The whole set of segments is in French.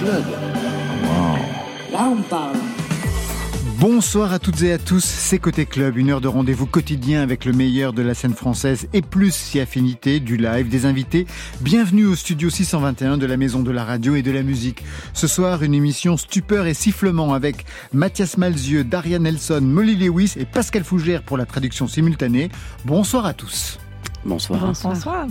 club. Là, on parle. Bonsoir à toutes et à tous, c'est Côté Club, une heure de rendez-vous quotidien avec le meilleur de la scène française et plus si affinité, du live, des invités. Bienvenue au studio 621 de la Maison de la Radio et de la Musique. Ce soir, une émission stupeur et sifflement avec Mathias Malzieux, Daria Nelson, Molly Lewis et Pascal Fougère pour la traduction simultanée. Bonsoir à tous. Bonsoir. Bonsoir.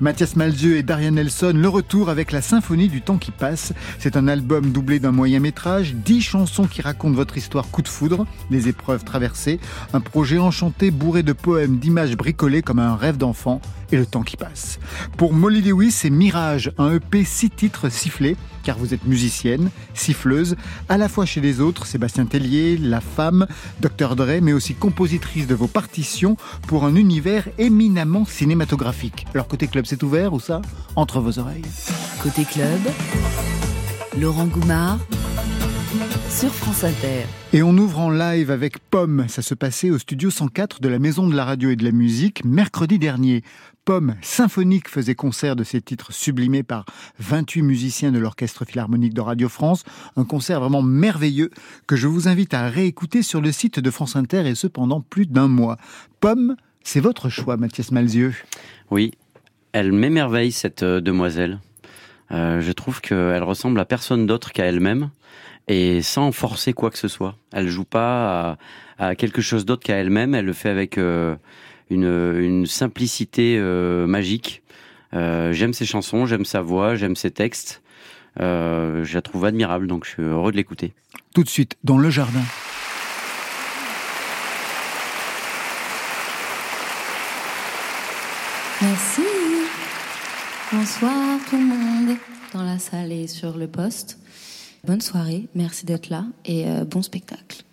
Mathias Malzieu et Darian Nelson, le retour avec la symphonie du temps qui passe. C'est un album doublé d'un moyen métrage, dix chansons qui racontent votre histoire coup de foudre, les épreuves traversées, un projet enchanté bourré de poèmes, d'images bricolées comme un rêve d'enfant et le temps qui passe. Pour Molly Lewis, c'est Mirage, un EP six titres sifflés, car vous êtes musicienne, siffleuse, à la fois chez les autres, Sébastien Tellier, La Femme, Dr. Dre, mais aussi compositrice de vos partitions pour un univers éminemment cinématographique. Alors côté club, c'est ouvert ou ça? Entre vos oreilles. Côté club, Laurent Goumard sur France Inter. Et on ouvre en live avec Pomme. Ça se passait au studio 104 de la Maison de la Radio et de la Musique mercredi dernier. Pomme symphonique faisait concert de ses titres sublimés par 28 musiciens de l'Orchestre Philharmonique de Radio France. Un concert vraiment merveilleux que je vous invite à réécouter sur le site de France Inter et ce pendant plus d'un mois. Pomme, c'est votre choix, Mathias Malzieux. Oui, elle m'émerveille cette euh, demoiselle. Euh, je trouve qu'elle ressemble à personne d'autre qu'à elle-même et sans forcer quoi que ce soit. Elle joue pas à, à quelque chose d'autre qu'à elle-même. Elle le fait avec euh, une, une, simplicité euh, magique. J'aime ses chansons, j'aime sa voix, j'aime ses textes. Je la trouve admirable, donc je suis heureux de l'écouter. Tout de suite, dans le jardin. Merci. Bonsoir tout le monde dans la salle et sur le poste. Bonne soirée, merci d'être là et euh, bon spectacle.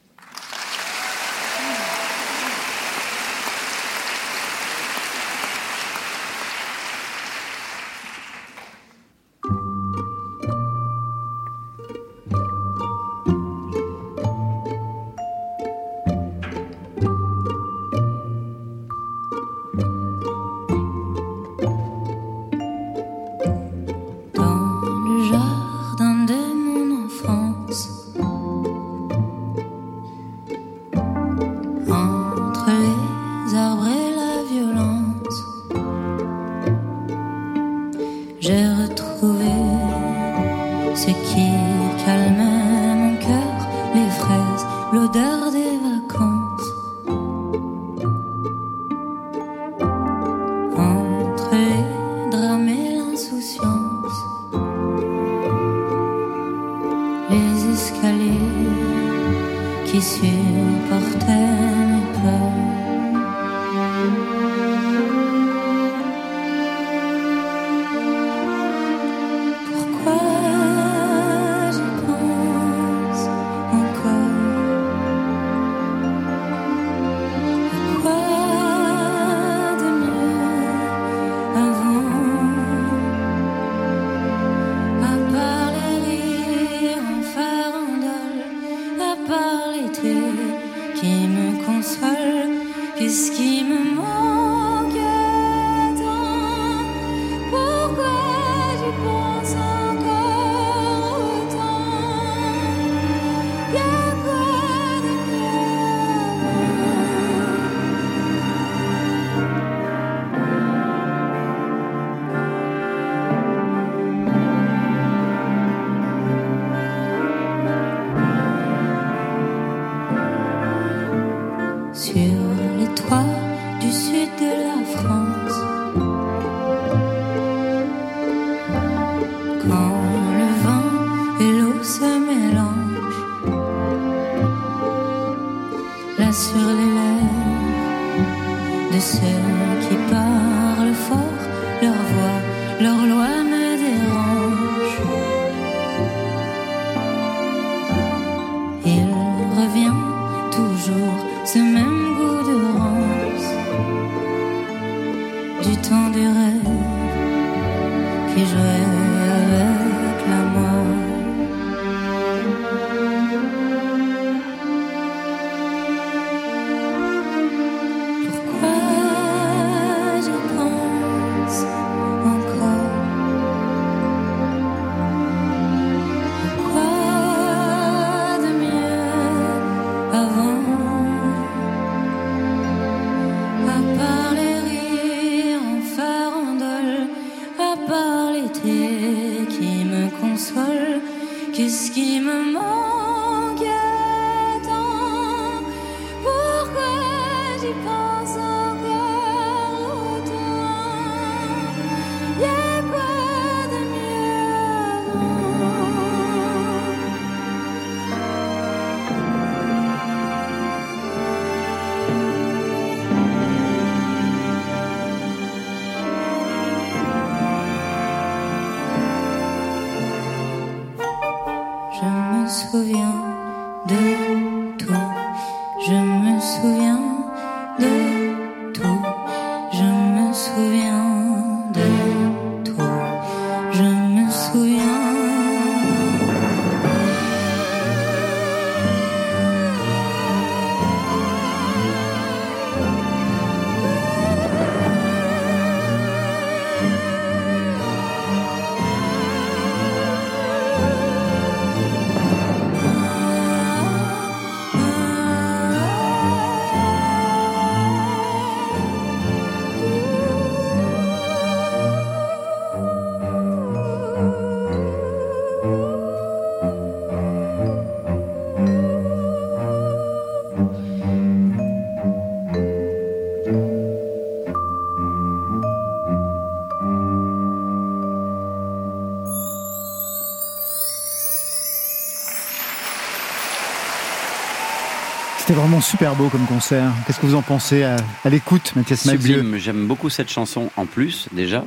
C'était vraiment super beau comme concert. Qu'est-ce que vous en pensez à, l'écoute, Mathias Sublime, j'aime beaucoup cette chanson en plus déjà,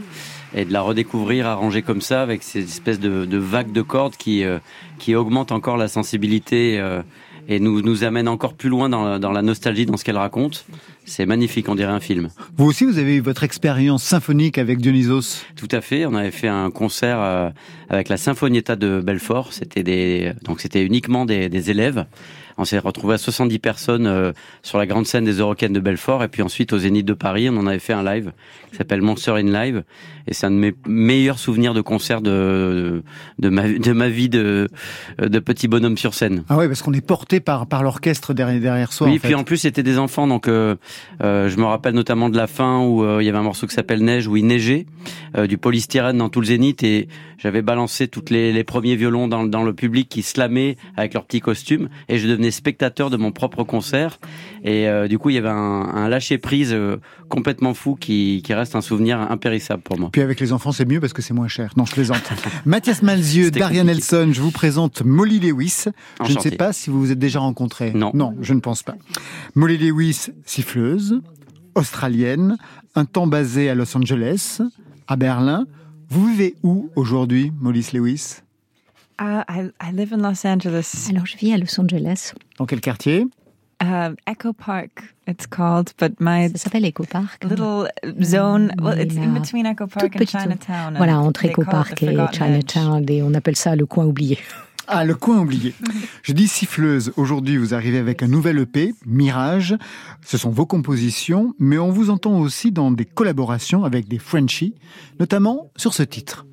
et de la redécouvrir arrangée comme ça, avec ces espèces de, de vagues de cordes qui, euh, qui augmentent encore la sensibilité euh, et nous, nous amène encore plus loin dans, dans la nostalgie, dans ce qu'elle raconte. C'est magnifique, on dirait un film. Vous aussi, vous avez eu votre expérience symphonique avec Dionysos Tout à fait, on avait fait un concert euh, avec la Sinfonietta de Belfort. C'était des, donc c'était uniquement des, des élèves. On s'est retrouvé à 70 personnes euh, sur la grande scène des Eurocaines de Belfort et puis ensuite au Zénith de Paris, on en avait fait un live qui s'appelle Monster in Live et c'est un de mes meilleurs souvenirs de concert de de ma de ma vie de de petit bonhomme sur scène. Ah ouais, parce qu'on est porté par par l'orchestre derrière derrière soi. Oui, en puis en plus c'était des enfants donc euh, euh, je me rappelle notamment de la fin où il y avait un morceau qui s'appelle Neige où il neigeait du polystyrène dans tout le Zénith et j'avais balancé toutes les, les premiers violons dans, dans le public qui slamaient avec leurs petits costumes et je devenais spectateur de mon propre concert. Et euh, du coup, il y avait un, un lâcher prise euh, complètement fou qui, qui, reste un souvenir impérissable pour moi. Puis avec les enfants, c'est mieux parce que c'est moins cher. Non, je plaisante. Mathias Malzieux, Daria Nelson, je vous présente Molly Lewis. Je ne sais pas si vous vous êtes déjà rencontrés. Non. Non, je ne pense pas. Molly Lewis, siffleuse, australienne, un temps basé à Los Angeles, à Berlin. Vous vivez où aujourd'hui, Molly Lewis? Uh, I, I live in Los Angeles. Alors, je vis à Los Angeles. Dans quel quartier? Uh, Echo Park, it's called, but my Ça s'appelle Echo Park. little zone, well, it's in between Echo Park and. Chinatown. Voilà, entre Echo Park et. Chinatown, et on appelle ça le coin oublié. Ah, le coin oublié. Je dis siffleuse. Aujourd'hui, vous arrivez avec un nouvel EP, Mirage. Ce sont vos compositions, mais on vous entend aussi dans des collaborations avec des Frenchies, notamment sur ce titre.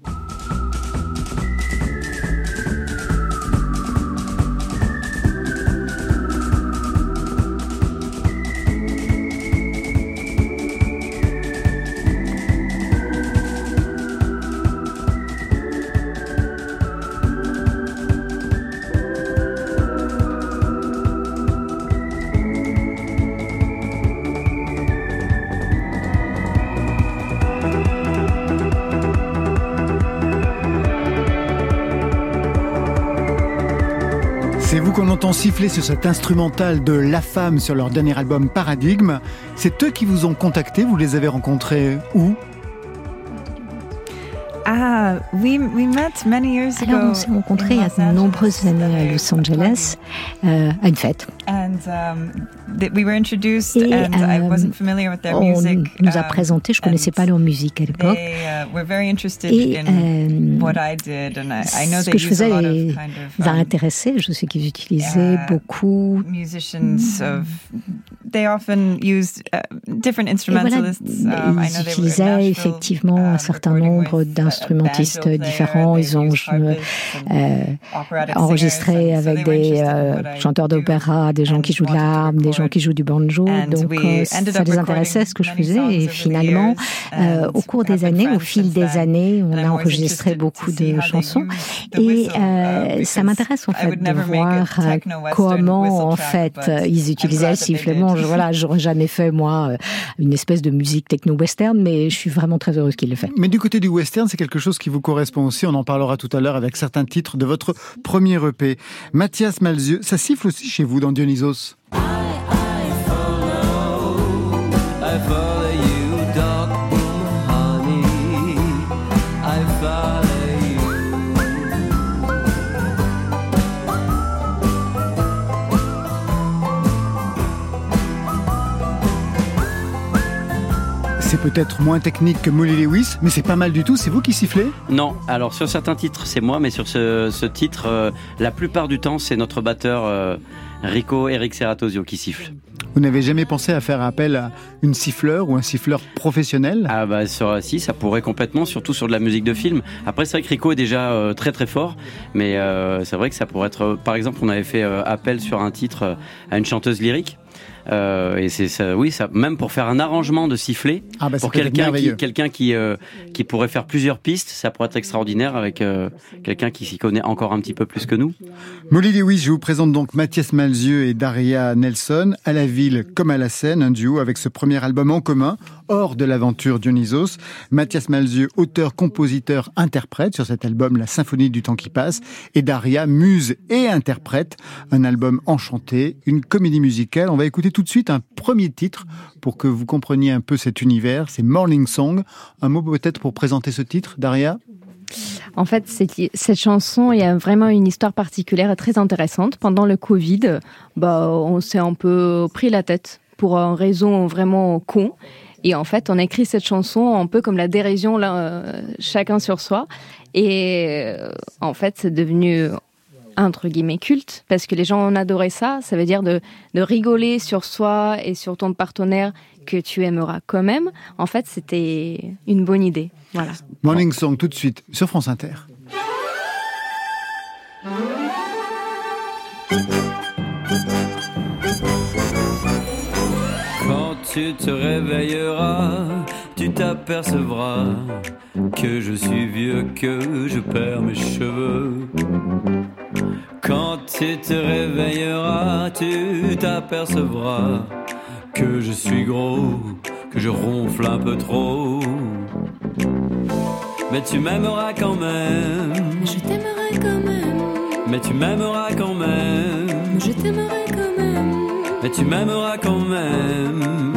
Qu'on entend siffler sur cet instrumental de La Femme sur leur dernier album Paradigme. C'est eux qui vous ont contacté, vous les avez rencontrés où? Ah, we, we met many years ago. Alors, on s'est rencontrés il y a de nombreuses années à Los Angeles, euh, à une fête. And um, th- we were introduced, Et and I wasn't familiar with their on music. nous a um, présenté, je connaissais and pas leur musique à l'époque. Uh, were very interested Et in euh, what I did, and I, I know ce they que je faisais les kind of a um, intéressé. Je sais qu'ils utilisaient uh, beaucoup. musicians of. They often used uh, different Et voilà, instrumentalists. um, I ils utilisaient effectivement um, un certain nombre with, uh, player, différents. Ils ont euh, enregistré avec des euh, chanteurs do. d'opéra, des gens qui jouent de l'harpe, des gens qui jouent du banjo. Donc euh, ça les intéressait ce que je faisais. Et finalement, euh, au cours des années, au fil des années, on a enregistré beaucoup de chansons. Et euh, ça m'intéresse en fait de voir comment en fait ils utilisaient le sifflement. Je, voilà, j'aurais jamais fait moi une espèce de musique techno-western, mais je suis vraiment très heureuse qu'il le fait. Mais du côté du western, c'est quelque chose qui vous correspond aussi. On en parlera tout à l'heure avec certains titres de votre premier EP. Mathias Malzieux, ça siffle aussi chez vous dans Dionysos peut-être moins technique que Molly Lewis, mais c'est pas mal du tout. C'est vous qui sifflez Non. Alors sur certains titres, c'est moi, mais sur ce, titre, euh, la plupart du temps, c'est notre batteur euh, Rico Eric Serratosio qui siffle. Vous n'avez jamais pensé à faire appel à une siffleur ou un siffleur professionnel? Ah bah sur, si, ça pourrait complètement, surtout sur de la musique de film. Après c'est vrai que Rico est déjà euh, très très fort, mais c'est vrai que ça pourrait être, par exemple, on avait fait appel sur un titre à une chanteuse lyrique. Euh, et c'est ça, oui, ça, même pour faire un arrangement de sifflet, ah bah, pour quelqu'un qui, quelqu'un qui, euh, qui pourrait faire plusieurs pistes, ça pourrait être extraordinaire avec euh, quelqu'un qui s'y connaît encore un petit peu plus que nous. Molly Lewis, je vous présente donc Mathias Malzieux et Daria Nelson à la ville comme à la scène, un duo avec ce premier album en commun, hors de l'aventure Dionysos. Mathias Malzieux, auteur, compositeur, interprète sur cet album La Symphonie du temps qui passe, et Daria, muse et interprète, un album enchanté, une comédie musicale. On va écouter tout de suite un premier titre pour que vous compreniez un peu cet univers. C'est Morning Song. Un mot peut-être pour présenter ce titre, Daria? En fait, cette chanson, il y a vraiment une histoire particulière et très intéressante. Pendant le Covid, bah, on s'est un peu pris la tête pour une raison vraiment con. Et en fait, on écrit cette chanson un peu comme la dérision, là, euh, chacun sur soi. Et euh, en fait, c'est devenu entre guillemets culte parce que les gens ont adoré ça. Ça veut dire de, de rigoler sur soi et sur ton partenaire que tu aimeras quand même. En fait, c'était une bonne idée. Voilà. Morning Song tout de suite sur France Inter. Tu te réveilleras, tu t'apercevras que je suis vieux, que je perds mes cheveux. Quand tu te réveilleras, tu t'apercevras que je suis gros, que je ronfle un peu trop. Mais tu m'aimeras quand même. Je t'aimerai quand même. Mais tu m'aimeras quand même. Je t'aimerai quand même.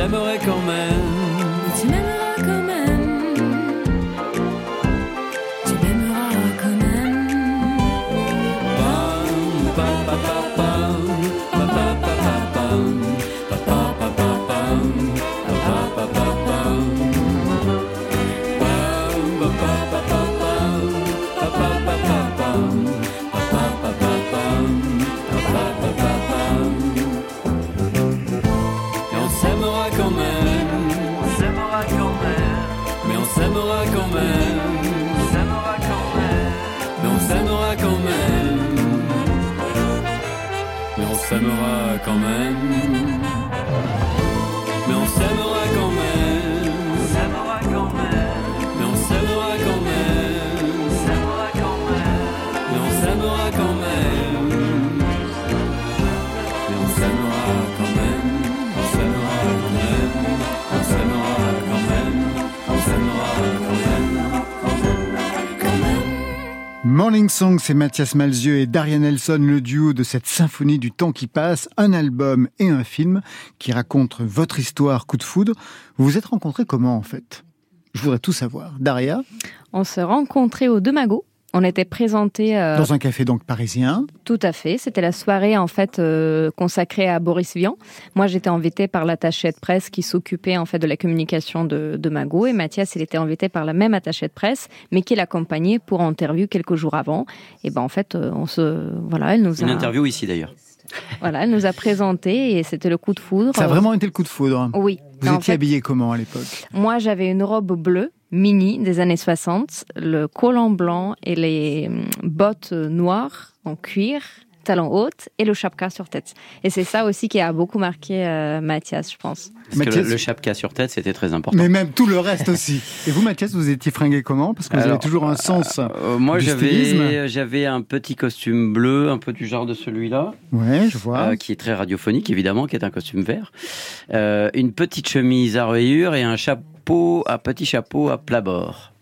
t'aimerais quand même. Morning Song, c'est Mathias Malzieux et Daria Nelson, le duo de cette symphonie du temps qui passe, un album et un film qui racontent votre histoire coup de foudre. Vous vous êtes rencontrés comment en fait? Je voudrais tout savoir. Daria? On s'est rencontrés au Demago On était présenté dans un café donc parisien. Tout à fait. C'était la soirée en fait consacrée à Boris Vian. Moi, j'étais invitée par l'attaché de presse qui s'occupait en fait de la communication de, de Mago et Mathias, il était invité par la même attachée de presse, mais qui l'accompagnait pour interview quelques jours avant. Et ben en fait, on se voilà, elle nous a une interview ici d'ailleurs. Voilà, elle nous a présenté et c'était le coup de foudre. Ça a vraiment été le coup de foudre. Oui. Vous étiez habillée comment à l'époque? Moi, j'avais une robe bleue mini des années 60, le collant blanc et les hum, bottes noires en cuir talons hautes et le chapka sur tête. Et c'est ça aussi qui a beaucoup marqué euh, Mathias, je pense. Parce que le, chapka sur tête, c'était très important. Mais même tout le reste aussi. Et vous, Mathias, vous étiez fringué comment? Parce que vous avez toujours un sens. Euh, moi, j'avais, j'avais un petit costume bleu, un peu du genre de celui-là. Ouais, je vois. Euh, qui est très radiophonique, évidemment, qui est un costume vert. une petite chemise à rayures et un chapeau, un petit chapeau à plat bord.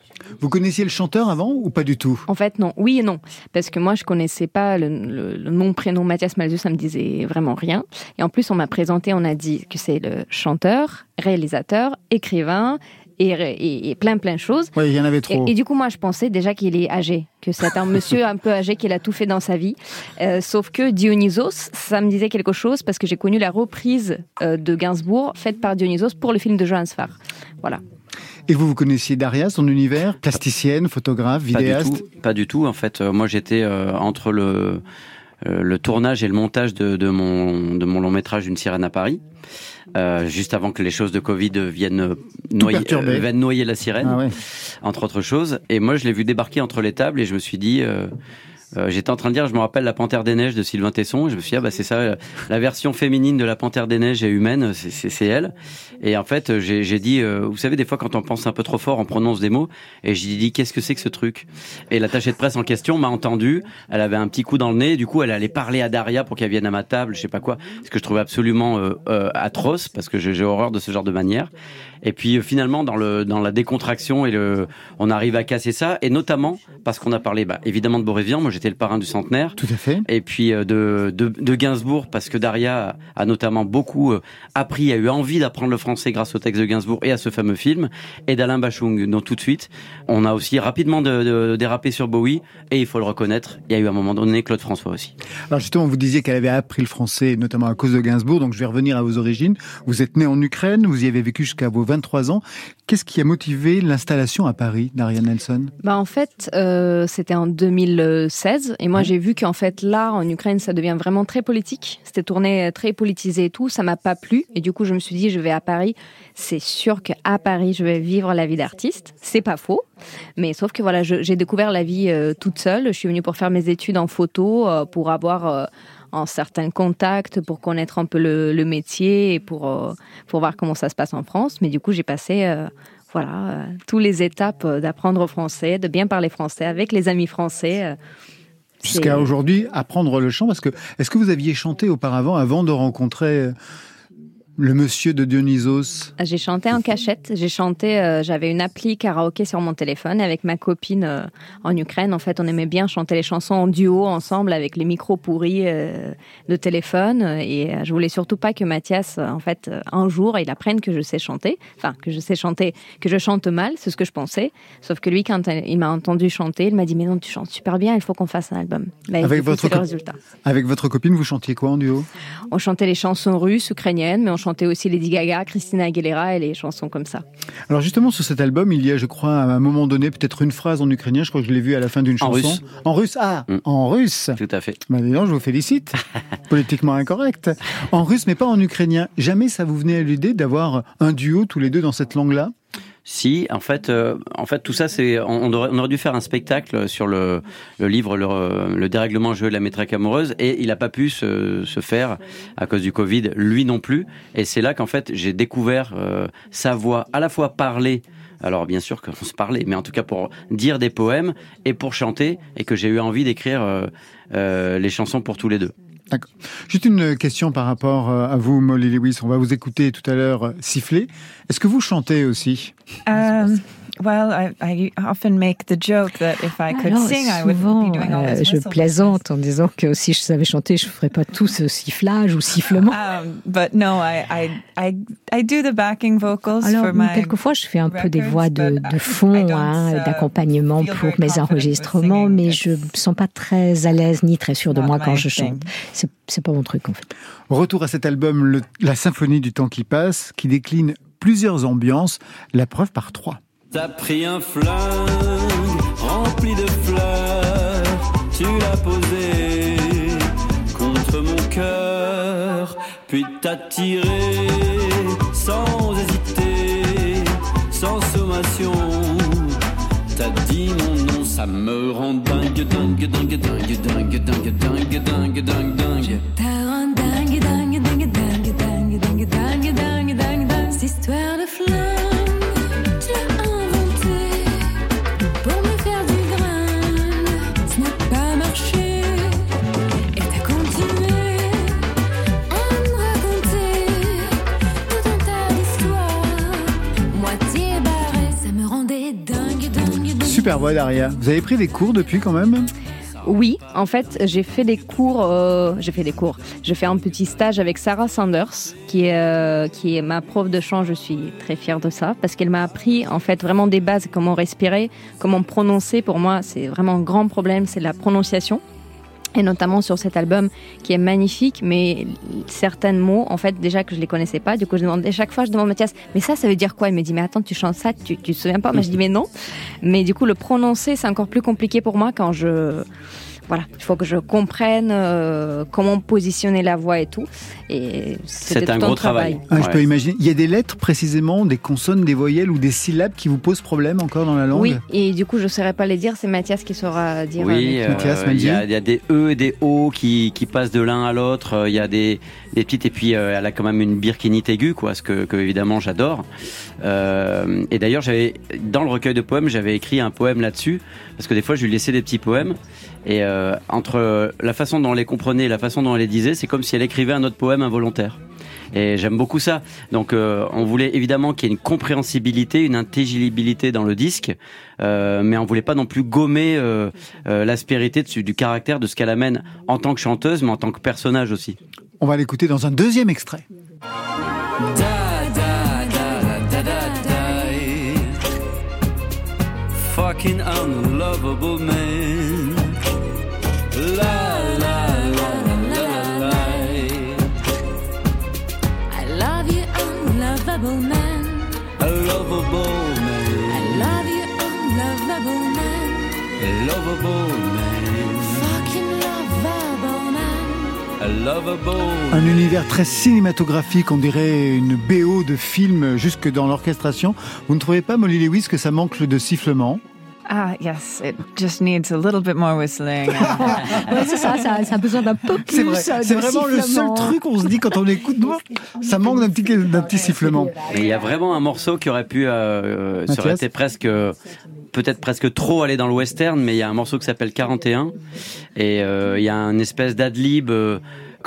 Vous connaissiez le chanteur avant ou pas du tout? En fait, non. Oui et non. Parce que moi, je connaissais pas le, nom, prénom Mathias Malzieu, ça me disait vraiment rien. Et en plus, on m'a présenté, on a dit que c'est le chanteur, réalisateur, écrivain, et, plein plein de choses. Oui, il y en avait trop. Et, du coup, moi, je pensais déjà qu'il est âgé, que c'est un monsieur un peu âgé qui a tout fait dans sa vie. Euh, sauf que Dionysos, ça me disait quelque chose parce que j'ai connu la reprise euh, de Gainsbourg faite par Dionysos pour le film de Johannes Farr. Voilà. Et vous, vous connaissiez Daria, son univers? Plasticienne, photographe, vidéaste? Pas du tout. En fait, euh, moi, j'étais euh, entre le, euh, le tournage et le montage de, de, mon, de mon long métrage Une sirène à Paris. Juste avant que les choses de Covid viennent noyer, viennent noyer la sirène, ah entre autres choses. Et moi, je l'ai vu débarquer entre les tables et je me suis dit, euh, j'étais en train de dire, je me rappelle la Panthère des Neiges de Sylvain Tesson. Et je me suis dit, ah bah c'est ça, euh, la version féminine de la Panthère des Neiges est humaine, c'est elle. Et en fait, j'ai dit, euh, vous savez, des fois quand on pense un peu trop fort, on prononce des mots. Et j'ai dit, qu'est-ce que c'est que ce truc? Et l'attachée de presse en question m'a entendu. Elle avait un petit coup dans le nez. Du coup, elle allait parler à Daria pour qu'elle vienne à ma table, je sais pas quoi. Ce que je trouvais absolument atroce parce que j'ai horreur de ce genre de manière. Et puis finalement, dans le dans la décontraction et le, on arrive à casser ça. Et notamment parce qu'on a parlé, bah, évidemment de Borévian. Moi, j'étais le parrain du centenaire. Tout à fait. Et puis euh, de, de, de Gainsbourg, parce que Daria a notamment beaucoup euh, appris, a eu envie d'apprendre le français grâce au texte de Gainsbourg et à ce fameux film, et d'Alain Bachung. Donc tout de suite, on a aussi rapidement de, dérapé sur Bowie, et il faut le reconnaître, il y a eu à un moment donné Claude François aussi. Alors justement, vous disiez qu'elle avait appris le français, notamment à cause de Gainsbourg, donc je vais revenir à vos origines. Vous êtes né en Ukraine, vous y avez vécu jusqu'à vos 23 ans. Qu'est-ce qui a motivé l'installation à Paris d'Ariane Nelson? Bah En fait, euh, c'était en 2016, et moi j'ai vu qu'en fait là, en Ukraine, ça devient vraiment très politique. C'était tourné très politisé et tout, ça m'a pas plu, et du coup je me suis dit, je vais à Paris. C'est sûr qu'à Paris, je vais vivre la vie d'artiste. C'est pas faux, mais sauf que voilà, j'ai découvert la vie euh, toute seule. Je suis venue pour faire mes études en photo, euh, pour avoir en certains contacts pour connaître un peu le, métier et pour, euh, pour voir comment ça se passe en France. Mais du coup, j'ai passé euh, voilà, euh, toutes les étapes d'apprendre français, de bien parler français avec les amis français. Jusqu'à aujourd'hui, apprendre le chant, parce que est-ce que vous aviez chanté auparavant, avant de rencontrer le monsieur de Dionysos. J'ai chanté en cachette. J'ai chanté, euh, j'avais une appli karaoké sur mon téléphone avec ma copine euh, en Ukraine. En fait, on aimait bien chanter les chansons en duo ensemble avec les micros pourris euh, de téléphone. Et je voulais surtout pas que Mathias, en fait, un jour, il apprenne que je sais chanter. Enfin, que je sais chanter, que je chante mal, c'est ce que je pensais. Sauf que lui, quand il m'a entendu chanter, il m'a dit, mais non, tu chantes super bien, il faut qu'on fasse un album. Avec votre résultat. Avec votre copine, vous chantiez quoi en duo? On chantait les chansons russes, ukrainiennes, mais on chantait aussi Lady Gaga, Christina Aguilera et les chansons comme ça. Alors justement, sur cet album, il y a, je crois, à un moment donné, peut-être une phrase en ukrainien. Je crois que je l'ai vu à la fin d'une chanson. Russe. En russe. Ah, mm. en russe. Tout à fait. Bah, je vous félicite. Politiquement incorrect. En russe, mais pas en ukrainien. Jamais ça vous venait à l'idée d'avoir un duo tous les deux dans cette langue-là? Si, en fait, euh, en fait, tout ça, c'est, on, aurait, dû faire un spectacle sur le, livre le, dérèglement jeu de la maîtresse amoureuse, et il n'a pas pu se, faire à cause du Covid, lui non plus. Et c'est là qu'en fait, j'ai découvert euh, sa voix, à la fois parler. Alors bien sûr qu'on se parlait, mais en tout cas pour dire des poèmes et pour chanter, et que j'ai eu envie d'écrire euh, les chansons pour tous les deux. D'accord. Juste une question par rapport euh, à vous, Molly Lewis. On va vous écouter tout à l'heure euh, siffler. Est-ce que vous chantez aussi? Euh, Well, I, I often make the joke that if I could Alors, sing, I souvent, would be doing all euh, this je plaisante en disant que si je savais chanter, je ferais pas tout ce sifflage ou sifflement. Um, but no, I, I, I, I do the backing vocals Alors, for my quelquefois, je fais un peu des voix de, de but fond, I hein, uh, d'accompagnement pour very mes enregistrements, mais je me sens pas très à l'aise ni très sûre de not moi quand je chante. C'est, c'est pas mon truc, en fait. Retour à cet album, le- La symphonie du temps qui passe, qui décline plusieurs ambiances, la preuve par trois. T'as pris un flingue rempli de fleurs, tu l'as posé contre mon cœur, puis t'as tiré sans hésiter, sans sommation. T'as dit mon nom, ça me rend dingue, dingue, dingue, dingue, dingue, dingue, dingue, dingue, dingue, dingue. Dingue, Vous avez pris des cours depuis quand même? Oui, en fait, j'ai fait des cours. euh, j'ai fait des cours. J'ai fait un petit stage avec Sarah Sanders, qui est euh, qui est ma prof de chant. Je suis très fière de ça parce qu'elle m'a appris en fait vraiment des bases, comment respirer, comment prononcer. Pour moi, c'est vraiment un grand problème, c'est la prononciation. Et notamment sur cet album qui est magnifique, mais certains mots, en fait, déjà que je les connaissais pas. Du coup, je demandais chaque fois, je demande à Mathias, mais ça, ça veut dire quoi? Il me dit, mais attends, tu chantes ça, tu, tu te souviens pas? Moi, je dis, mais non. Mais du coup, le prononcer, c'est encore plus compliqué pour moi quand je. Voilà, il faut que je comprenne euh, comment positionner la voix et tout. Et c'était C'est un gros travail. Ah, Je peux imaginer. Il y a des lettres précisément, des consonnes, des voyelles ou des syllabes qui vous posent problème encore dans la langue Oui, et du coup, je ne saurais pas les dire. C'est Mathias qui saura dire. Oui, euh, euh, Mathias, il y, a- il y a des E et des O qui, qui passent de l'un à l'autre. Euh, Il y a des, des petites et puis euh, elle a quand même une birkinite aiguë, quoi, ce que, que évidemment j'adore. Euh, et d'ailleurs, j'avais dans le recueil de poèmes, j'avais écrit un poème là-dessus parce que des fois, je lui laissais des petits poèmes. Et euh, entre la façon dont elle les comprenait et la façon dont elle les disait, c'est comme si elle écrivait un autre poème involontaire. Et j'aime beaucoup ça. Donc, euh, on voulait évidemment qu'il y ait une compréhensibilité, une intelligibilité dans le disque, euh, mais on voulait pas non plus gommer euh, euh, l'aspérité du caractère de ce qu'elle amène en tant que chanteuse, mais en tant que personnage aussi. On va l'écouter dans un deuxième extrait. Da, da, da, Un univers très cinématographique, on dirait une BO de film jusque dans l'orchestration. Vous ne trouvez pas, Molly Lewis, que ça manque de sifflement? Ah, yes, it just needs a little bit more whistling. Ouais, c'est ça, ça, ça a besoin d'un peu plus C'est vrai, de c'est vraiment le seul truc qu'on se dit quand on écoute. Ça manque d'un petit, d'un petit sifflement. Et il y a vraiment un morceau qui aurait pu, euh, euh, ça aurait été presque, euh, peut-être presque trop aller dans le western, mais il y a un morceau qui s'appelle 41 et euh, il y a une espèce d'adlib euh,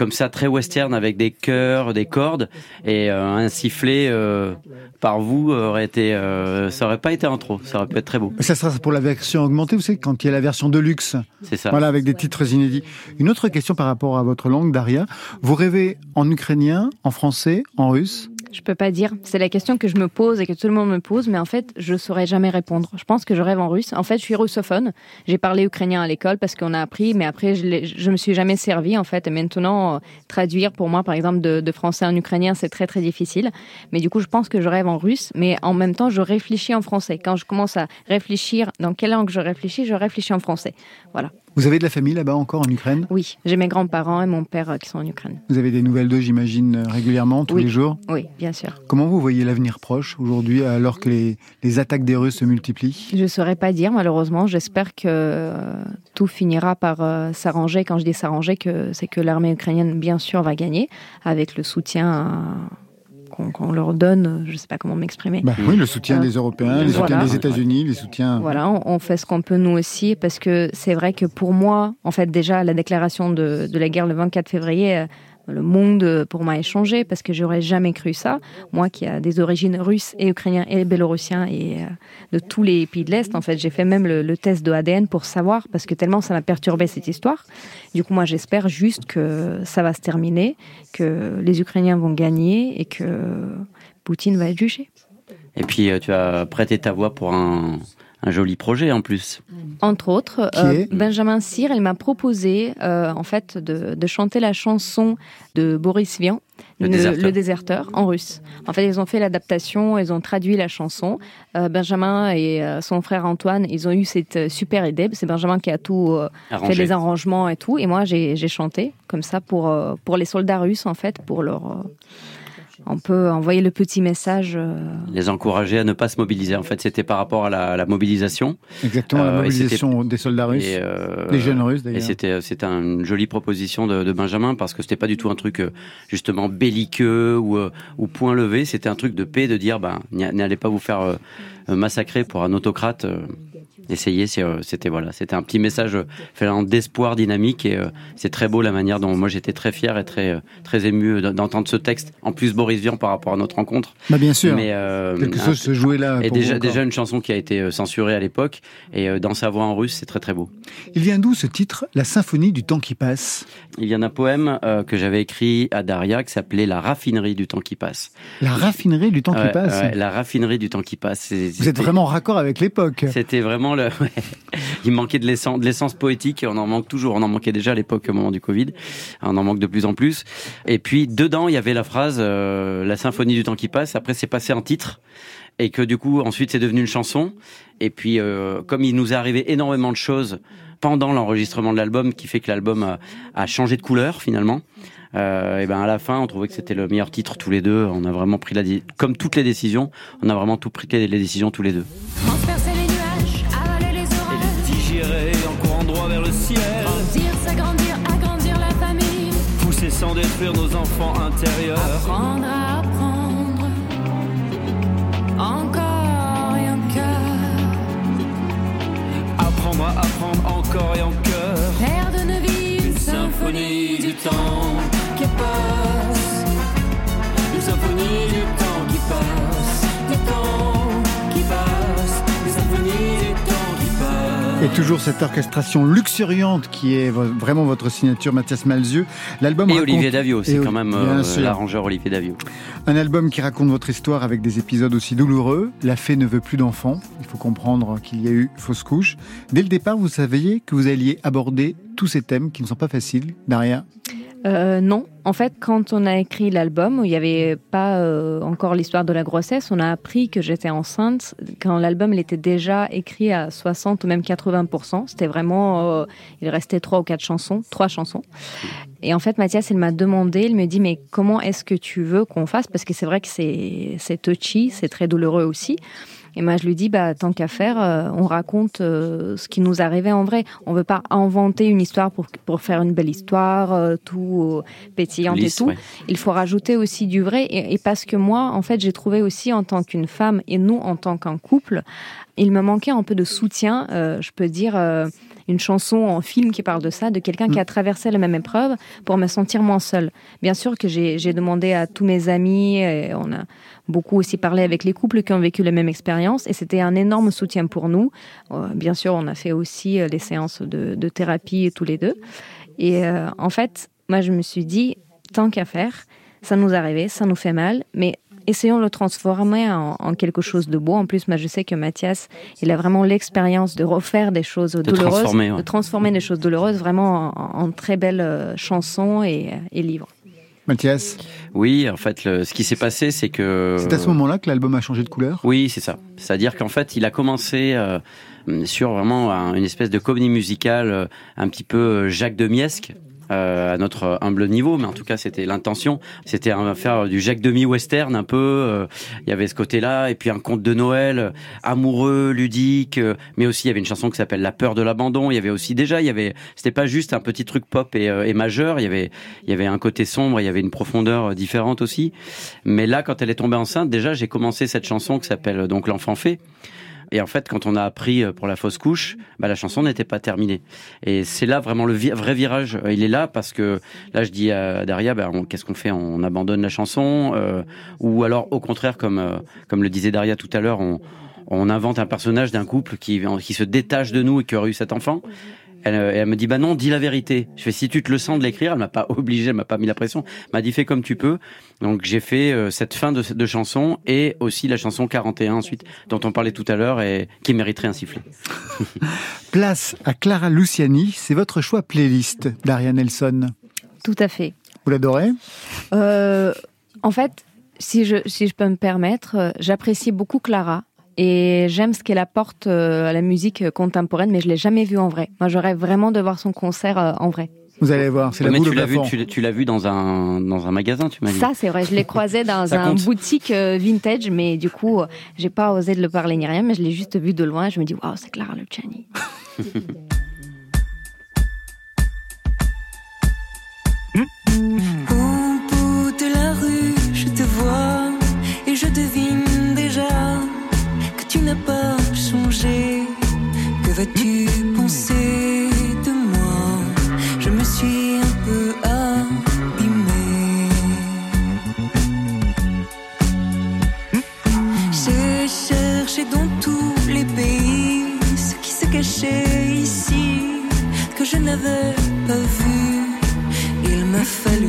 comme ça très western avec des chœurs, des cordes et euh, un sifflet euh, par vous aurait été, euh, ça aurait pas été en trop, ça aurait pu être très beau. Ça sera pour la version augmentée, vous savez, quand il y a la version de luxe. C'est ça. Voilà, avec des titres inédits. Une autre question par rapport à votre langue, Daria. Vous rêvez en ukrainien, en français, en russe? Je peux pas dire. C'est la question que je me pose et que tout le monde me pose, mais en fait, je saurais jamais répondre. Je pense que je rêve en russe. En fait, je suis russophone. J'ai parlé ukrainien à l'école parce qu'on a appris, mais après, je, je me suis jamais servi en fait. Et maintenant, euh, traduire pour moi, par exemple, de, de français en ukrainien, c'est très très difficile. Mais du coup, je pense que je rêve en russe, mais en même temps, je réfléchis en français. Quand je commence à réfléchir dans quelle langue je réfléchis, je réfléchis en français. Voilà. Vous avez de la famille là-bas encore en Ukraine? Oui, j'ai mes grands-parents et mon père euh, qui sont en Ukraine. Vous avez des nouvelles d'eux, j'imagine, euh, régulièrement, tous Oui. les jours? Oui, bien sûr. Comment vous voyez l'avenir proche aujourd'hui, alors que les, les attaques des Russes se multiplient? Je ne saurais pas dire, malheureusement. J'espère que euh, tout finira par euh, s'arranger. Quand je dis s'arranger, que c'est que l'armée ukrainienne, bien sûr, va gagner avec le soutien qu'on leur donne. Je ne sais pas comment m'exprimer. Bah Oui, le soutien Euh, des Européens, les voilà. soutiens des États-Unis, les soutiens... Voilà, on, on fait ce qu'on peut nous aussi, parce que c'est vrai que pour moi, en fait, déjà, la déclaration de, de la guerre le 24 février euh, le monde pour moi a changé parce que j'aurais jamais cru ça. Moi qui a des origines russes et ukrainiens et bélorussiens et euh, de tous les pays de l'Est, en fait, j'ai fait même le, test de ADN pour savoir parce que tellement ça m'a perturbé cette histoire. Du coup, moi, j'espère juste que ça va se terminer, que les Ukrainiens vont gagner et que Poutine va être jugé. Et puis, euh, tu as prêté ta voix pour un, un joli projet en plus. Entre autres, euh, Benjamin Cyr, il m'a proposé euh, en fait de, chanter la chanson de Boris Vian, le, déserteur. en russe. En fait, ils ont fait l'adaptation, ils ont traduit la chanson. Euh, Benjamin et son frère Antoine, ils ont eu cette super idée. C'est Benjamin qui a tout fait les arrangements et tout, et moi j'ai chanté comme ça pour pour les soldats russes en fait, pour leur on peut envoyer le petit message. Euh, Les encourager à ne pas se mobiliser. En fait, c'était par rapport à la, mobilisation. Exactement, la euh, mobilisation des soldats russes, euh, des jeunes russes d'ailleurs. Et c'était c'était une jolie proposition de, Benjamin parce que c'était pas du tout un truc justement belliqueux ou, ou point levé. C'était un truc de paix, de dire ben n'allez pas vous faire massacrer pour un autocrate essayer. Euh, c'était voilà, c'était un petit message euh, d'espoir dynamique et euh, c'est très beau la manière dont moi j'étais très fier et très très ému d'entendre ce texte. En plus Boris Vian par rapport à notre rencontre. Bah bien sûr. Mais quelque chose se jouait là. Et déjà déjà une chanson qui a été censurée à l'époque et dans sa voix en russe, c'est très très beau. Il vient d'où ce titre, La symphonie du temps qui passe Il vient d'un poème que j'avais écrit à Daria qui s'appelait La raffinerie du temps qui passe. La raffinerie du temps qui passe. la raffinerie du temps qui passe. Vous êtes vraiment raccord avec l'époque. C'était vraiment il manquait de l'essence, poétique. On en manque toujours. On en manquait déjà à l'époque au moment du Covid. On en manque de plus en plus. Et puis dedans, il y avait la phrase euh, "La symphonie du temps qui passe". Après, c'est passé en titre et que du coup, ensuite, c'est devenu une chanson. Et puis, euh, comme il nous est arrivé énormément de choses pendant l'enregistrement de l'album, qui fait que l'album a, changé de couleur finalement. Euh, et ben à la fin, on trouvait que c'était le meilleur titre tous les deux. On a vraiment pris la, comme toutes les décisions, on a vraiment tout pris les décisions tous les deux. Sans détruire nos enfants intérieurs. Apprendre à apprendre, encore et encore. Apprendre à apprendre encore et encore. Et toujours cette orchestration luxuriante qui est vraiment votre signature, Mathias Malzieu. L'album et Olivier Davio, c'est quand même euh, l'arrangeur Olivier Davio. Un album qui raconte votre histoire avec des épisodes aussi douloureux. La fée ne veut plus d'enfants. Il faut comprendre qu'il y a eu fausse couche. Dès le départ, vous saviez que vous alliez aborder tous ces thèmes qui ne sont pas faciles, Daria? Euh, non, en fait, quand on a écrit l'album, il n'y avait pas euh, encore l'histoire de la grossesse. On a appris que j'étais enceinte quand l'album était déjà écrit à 60 ou même 80 C'était vraiment, euh, il restait trois ou quatre chansons, trois chansons. Et en fait, Mathias, il m'a demandé, il me dit, mais comment est-ce que tu veux qu'on fasse? Parce que c'est vrai que c'est touchy, c'est très douloureux aussi. Et moi, je lui dis, bah, tant qu'à faire, euh, on raconte euh, ce qui nous arrivait en vrai. On veut pas inventer une histoire pour, pour faire une belle histoire, euh, tout pétillante et tout. Il faut rajouter aussi du vrai. Et, et parce que moi, en fait, j'ai trouvé aussi en tant qu'une femme et nous en tant qu'un couple, il me manquait un peu de soutien, je peux dire une chanson en film qui parle de ça, de quelqu'un qui a mm. traversé la même épreuve pour me sentir moins seule. Bien sûr que j'ai demandé à tous mes amis, et on a beaucoup aussi parlé avec les couples qui ont vécu la même expérience et c'était un énorme soutien pour nous. Euh, bien sûr, on a fait aussi euh, les séances de, thérapie tous les deux. Et euh, en fait, moi, je me suis dit, tant qu'à faire, ça nous arrivait, ça nous fait mal, mais essayons de le transformer en, quelque chose de beau. En plus, moi, je sais que Mathias, il a vraiment l'expérience de refaire des choses douloureuses, de transformer des choses douloureuses vraiment en, très belles chansons et livres. Mathias Oui, en fait, ce qui s'est passé, c'est que... C'est à ce moment-là que l'album a changé de couleur? Oui, c'est ça. C'est-à-dire qu'en fait, il a commencé euh, sur vraiment une espèce de comédie musicale euh, un petit peu euh, Jacques de Miesque, euh, à notre humble niveau, mais en tout cas c'était l'intention. C'était faire du Jacques demi western un peu. Euh, il y avait ce côté-là, et puis un conte de Noël euh, amoureux, ludique, mais aussi il y avait une chanson qui s'appelle La peur de l'abandon. Il y avait aussi déjà, il y avait, c'était pas juste un petit truc pop et, et, majeur. Il y avait, il y avait un côté sombre, il y avait une profondeur différente aussi. Mais là, quand elle est tombée enceinte, déjà j'ai commencé cette chanson qui s'appelle donc l'enfant fait Et en fait, quand on a appris pour la fausse couche, bah, la chanson n'était pas terminée. Et c'est là vraiment le vrai virage. Il est là parce que là, je dis à Daria, bah, qu'est-ce qu'on fait? On abandonne la chanson Ou alors, au contraire, comme, comme le disait Daria tout à l'heure, on, on invente un personnage d'un couple qui, qui se détache de nous et qui aurait eu cet enfant. Elle, elle, me dit bah non, dis la vérité. Je fais si tu te le sens de l'écrire. Elle m'a pas obligé, elle m'a pas mis la pression. Elle m'a dit fais comme tu peux. Donc j'ai fait euh, cette fin de, de, chanson et aussi la chanson 41 ensuite dont on parlait tout à l'heure et qui mériterait un sifflet. Place à Clara Luciani. C'est votre choix playlist d'Ariane Nelson. Tout à fait. Vous l'adorez? Euh, En fait, si je si je peux me permettre, euh, j'apprécie beaucoup Clara. Et j'aime ce qu'elle apporte euh, à la musique contemporaine, mais je l'ai jamais vue en vrai. Moi, j'aurais vraiment de voir son concert euh, en vrai. Vous allez voir, c'est la boule tu l'as vu, tu, l'as vu dans un dans un magasin, tu m'as dit. Ça, c'est vrai. Je l'ai croisé dans un boutique euh, vintage, mais du coup, j'ai pas osé de le parler ni rien, mais je l'ai juste vu de loin. Je me dis, waouh, c'est Clara Luciani. Vas-tu penser de moi? Je me suis un peu abîmée. J'ai cherché dans tous les pays ce qui se cachait ici que je n'avais pas vu. Il m'a fallu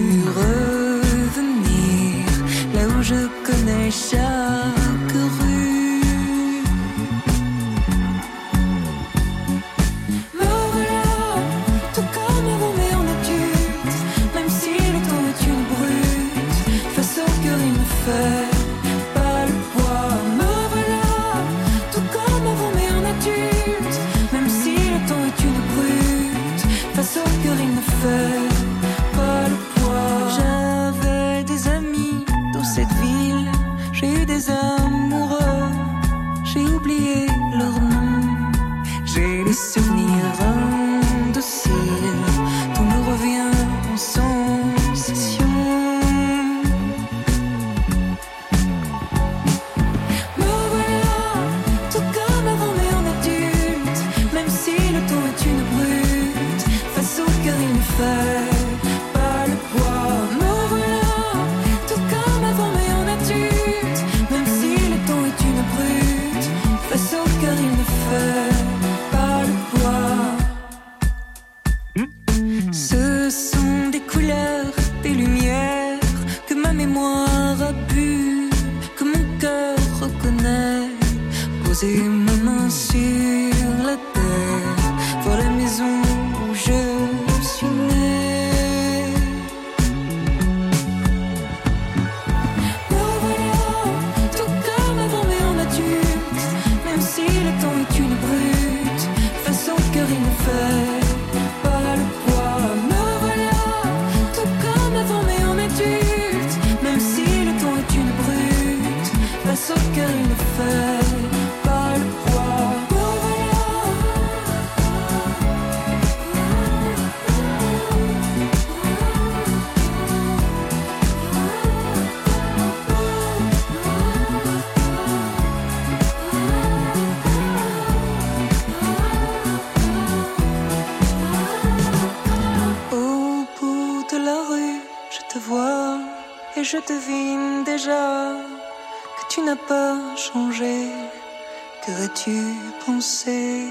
Tu pensé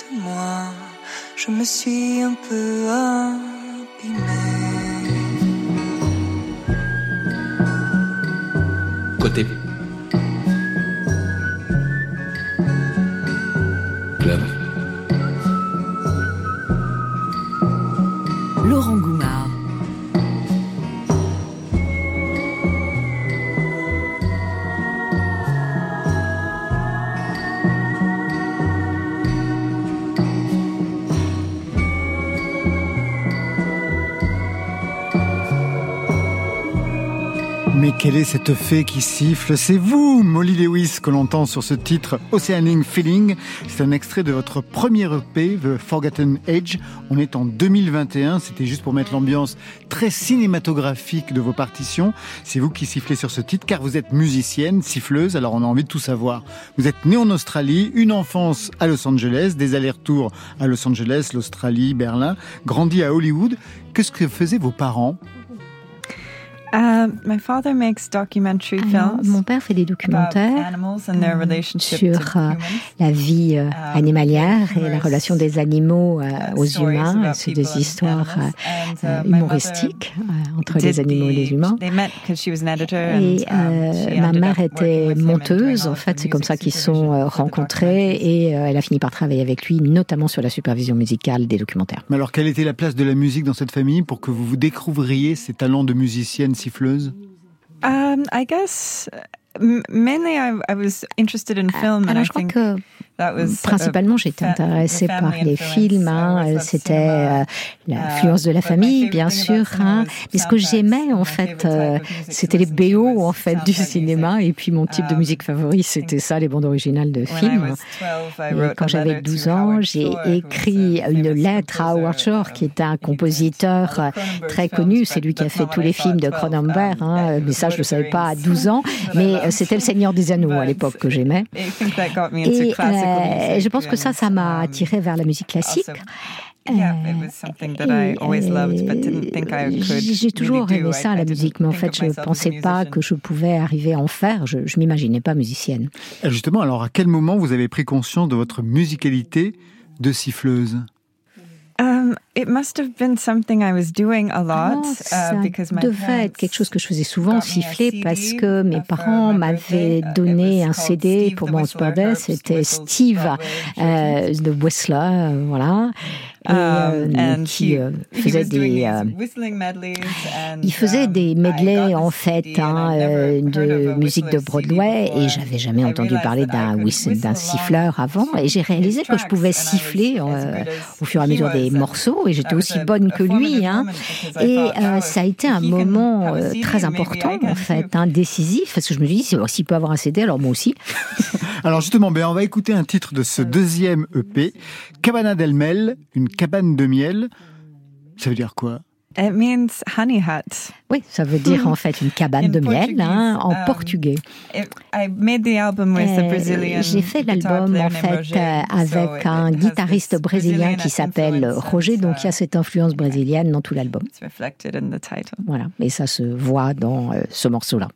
de moi? Je me suis un peu abîmée. Côté. Club. Quelle est cette fée qui siffle C'est vous, Molly Lewis, que l'on entend sur ce titre Oceanic Feeling. C'est un extrait de votre premier EP, The Forgotten Age. On est en 2021. C'était juste pour mettre l'ambiance très cinématographique de vos partitions. C'est vous qui sifflez sur ce titre car vous êtes musicienne, siffleuse. Alors on a envie de tout savoir. Vous êtes née en Australie, une enfance à Los Angeles, des allers-retours à Los Angeles, l'Australie, Berlin, grandi à Hollywood. Qu'est-ce que faisaient vos parents? Uh, my father makes documentary Alors, mon père fait des documentaires sur euh, la vie euh, um, animalière et la relation des animaux euh, aux humains. C'est des histoires uh, humoristiques entre les animaux et les humains. Et um, ma mère était monteuse, en fait, c'est comme ça qu'ils se sont rencontrés et elle a fini par travailler avec lui, notamment sur la supervision musicale des documentaires. Mais alors, quelle était la place de la musique dans cette famille pour que vous vous découvriez ces talents de musicienne siffleuse? Um, I guess mainly I, I was interested in film, Alors, je crois que Principalement, j'étais intéressée par les films. Hein. C'était euh, l'influence de la famille, bien sûr. Hein. Mais ce que j'aimais, en fait, euh, c'était les BO en fait du cinéma. Et puis mon type de musique favori, c'était ça, les bandes originales de films. Et quand j'avais 12 ans, j'ai écrit une lettre à Howard Shore, qui est un compositeur euh, très connu. C'est lui qui a fait tous les films de Cronenberg. Hein. Mais ça, je ne le savais pas à 12 ans. Mais c'était Le Seigneur des Anneaux à l'époque que j'aimais. Et euh, je pense que ça, ça m'a attiré vers la musique classique. J'ai toujours aimé ça, la musique, mais en fait, je ne pensais pas que je pouvais arriver à en faire. Je ne m'imaginais pas musicienne. Justement, alors à quel moment vous avez pris conscience de votre musicalité de siffleuse? Um, it must have been something I was doing a lot, uh, ça devait être quelque chose que je faisais souvent, siffler, parce que mes parents m'avaient donné un CD pour mon birthday. C'était Steve. Euh, de Whistler, euh, Et, euh, qui euh, faisait des euh, il faisait des medleys en fait hein, euh, de musique de Broadway et j'avais jamais entendu parler d'un d'un siffleur avant et j'ai réalisé que je pouvais siffler au fur et à mesure des morceaux et j'étais aussi bonne que lui hein. et ça a été un moment très important en fait hein, décisif parce que je me suis dit s'il peut avoir un CD alors moi aussi. Alors justement ben on va écouter un titre de ce deuxième EP Cabana del Mel une cabane de miel. Ça veut dire quoi? It means honey hut. Oui, ça veut dire en fait une cabane de miel hein, en um, portugais. J'ai fait l'album en fait euh, avec un guitariste brésilien qui s'appelle Roger, donc il y a cette influence brésilienne dans tout l'album. Voilà, et ça se voit dans euh, ce morceau-là.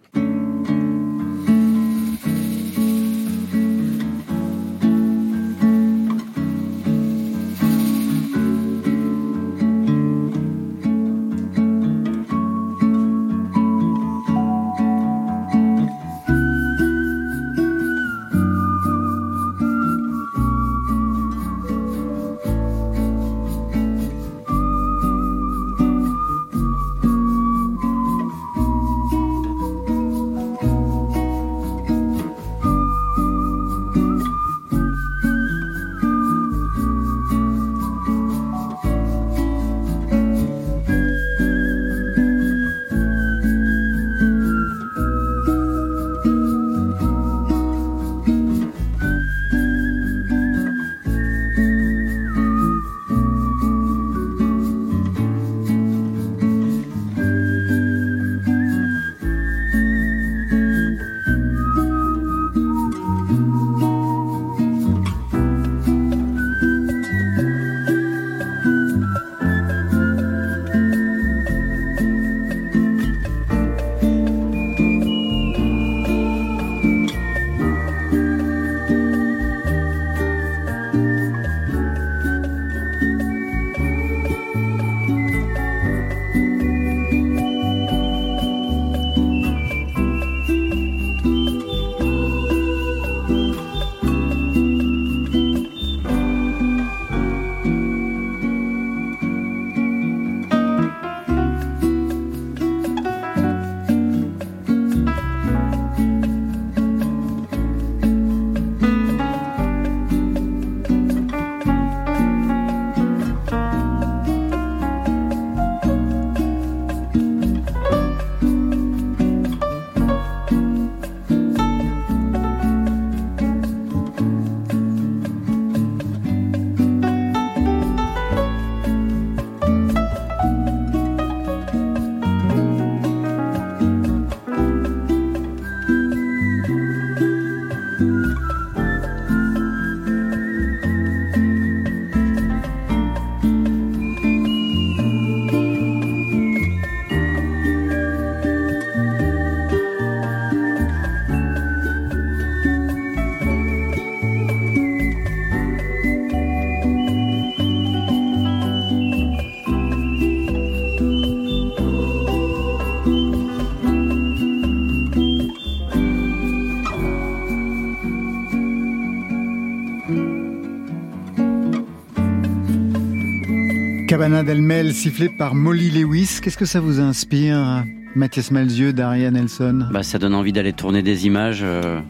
Cabana d'Elmel, sifflé par Molly Lewis. Qu'est-ce que ça vous inspire, Mathias Malzieux, Daria Nelson? Bah, Ça donne envie d'aller tourner des images euh,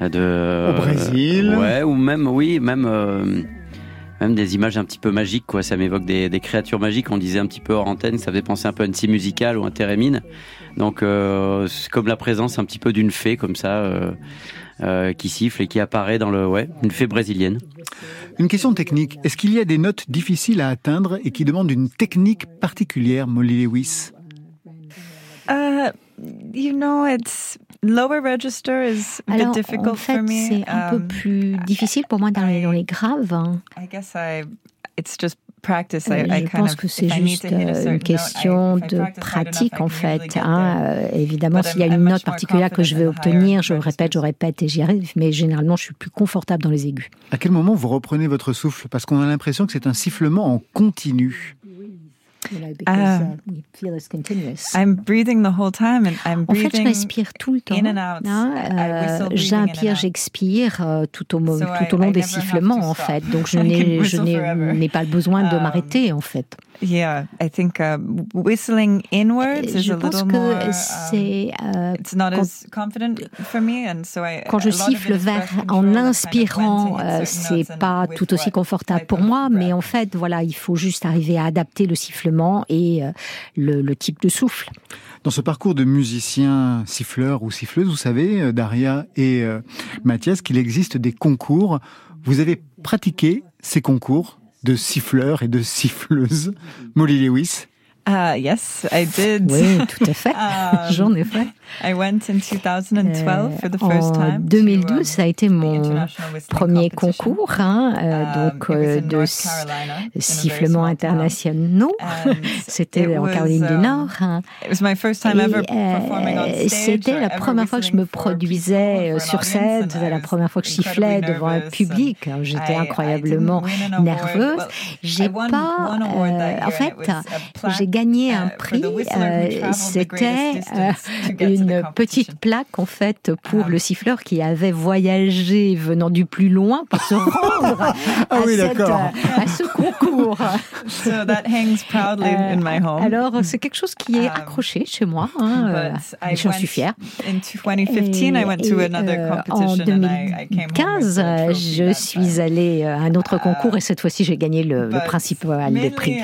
de... Au Brésil Ouais, ou même, oui, même... Euh, même des images un petit peu magiques, quoi. Ça m'évoque des, créatures magiques. On disait un petit peu hors antenne, ça faisait penser un peu à une scie musicale ou un térémine. Donc, euh, c'est comme la présence un petit peu d'une fée, comme ça, qui siffle et qui apparaît dans le, ouais, une fée brésilienne. Une question technique. Est-ce qu'il y a des notes difficiles à atteindre et qui demandent une technique particulière, Molly Lewis? Uh, you know, it's lower register is a Alors, bit difficult en fait, for me. c'est un peu Um, plus difficile pour moi dans les, dans les graves. hein. I guess I, it's just Euh, je pense que c'est if I need juste euh, une note, question de pratique en fait. hein. Euh, évidemment, But s'il y a I'm- une note particulière que je higher obtenir, je répète, je répète et j'y arrive. Mais généralement, je suis plus confortable dans les aigus. À quel moment vous reprenez votre souffle? Parce qu'on a l'impression que c'est un sifflement en continu. I'm breathing the whole time, and I'm En fait, je breathing respire tout le temps. in and out. hein, euh, whistle breathing in and J'inspire, out. j'expire euh, tout au, mo- So tout au I- long I des sifflements, to en stop. fait. Donc, je n'ai pas le besoin de Um, m'arrêter, en fait. Yeah, I think uh, whistling inwards is Je a pense little que more. um, c'est euh, it's not quand- as confident for me, and so I. quand je siffle vers en inspirant, euh, c'est pas tout aussi confortable pour moi, mais en fait, voilà, il faut juste arriver à adapter le sifflement et euh, le, type de souffle. Dans ce parcours de musicien siffleur ou siffleuse, vous savez, euh, Daria et euh, Mathias, qu'il existe des concours. Vous avez pratiqué ces concours de siffleurs et de siffleuses. Molly Lewis? Uh, yes, I did. Oui, tout à fait. Um, J'en ai fait. I went in 2012 for the first time. to, 2012, um, ça a été mon International premier concours, hein, euh, Um, donc it was euh, de sifflement. And C'était it en was, Caroline du Nord. hein. It was my first time ever Et, euh, performing on stage. C'était la première fois que je me produisais euh, sur scène, c'était la première fois que je sifflais devant un public. J'étais incroyablement nerveuse. J'ai pas, euh, en fait, j'ai gagné uh, un prix. euh, C'était euh, une petite plaque en fait pour Um, le siffleur qui avait voyagé venant du plus loin pour se rendre à, Ah oui, cette, d'accord. euh, à ce concours. So that hangs proudly in my home. Euh, Alors c'est quelque chose qui est Um, accroché chez moi. Hein, euh, J'en suis fière. In 2015, I went to Et, another euh, competition en and I, I came home with 2015, the trophy je suis allée à un autre concours et cette fois-ci j'ai gagné le, principal des prix.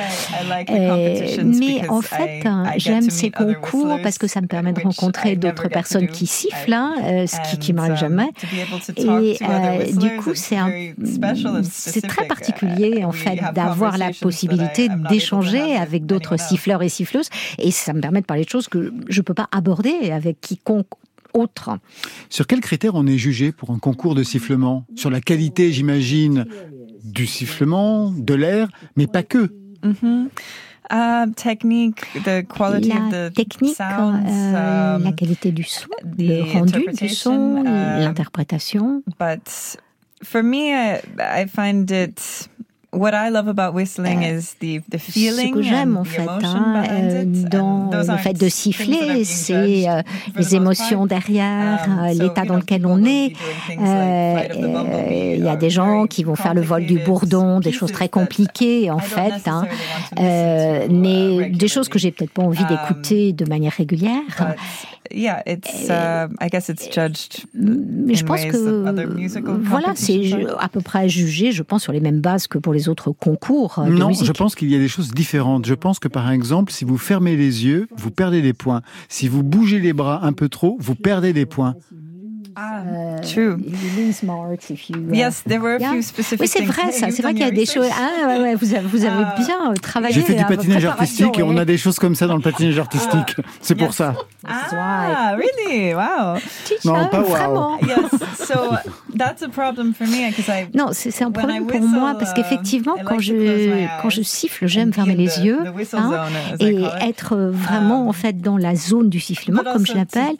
I like the competitions mais en because fait, hein, j'aime to ces meet other concours parce que ça me permet de rencontrer d'autres personnes qui sifflent, hein, euh, ce qui, qui and, m'arrive um, jamais. Et euh, du coup, it's c'est très specific. particulier en fait have d'avoir la possibilité d'échanger avec d'autres anyone else. siffleurs et siffleuses, et ça me permet de parler de choses que je peux pas aborder avec quiconque autre. Sur quels critères on est jugé pour un concours de sifflement? Sur la qualité, j'imagine, du sifflement, de l'air, mais pas que. Mhm. Uh, technique, the quality of La the technique, sounds, euh, um, la qualité du son, the le rendu du son, interpretation, um, l'interprétation. but for me, I, I find it. What I love about whistling is the the Ce feeling que j'aime and en the fait hein, behind euh, dans le fait de siffler, c'est euh, les émotions derrière, Um, euh, so, l'état dans lequel people on est. Euh, euh, Il y a des gens qui vont faire le vol du bourdon, des choses très that compliquées en fait, hein, euh, uh, mais des choses que j'ai peut-être pas envie Um, d'écouter de manière régulière. Yeah, it's. Uh, I guess it's judged. Je pense que voilà, c'est à peu près jugé, je pense, sur les mêmes bases que pour les autres concours euh, de Non, musique. je pense qu'il y a des choses différentes. Je pense que par exemple, si vous fermez les yeux, vous perdez des points. Si vous bougez les bras un peu trop, vous perdez des points. Ah, Euh, true. you lose marks if you, uh, Yes, there were a Yeah. few specific Oui, c'est vrai, ça. C'est vrai qu'il y a des choses. Ah, ouais, ouais, vous avez, vous avez Ah. bien euh, travaillé. J'ai fait du patinage artistique et on a des choses comme ça dans le patinage artistique. C'est pour Yes. ça. Ah, really? Wow. Non, Ah, pas wow. vraiment. Yes. So that's a problem for me because I. Non, c'est un problème pour whistle, moi parce uh, qu'effectivement, I quand je quand je eyes siffle, j'aime fermer les the- yeux hein, et être vraiment Um, en fait dans la zone du sifflement, comme je l'appelle.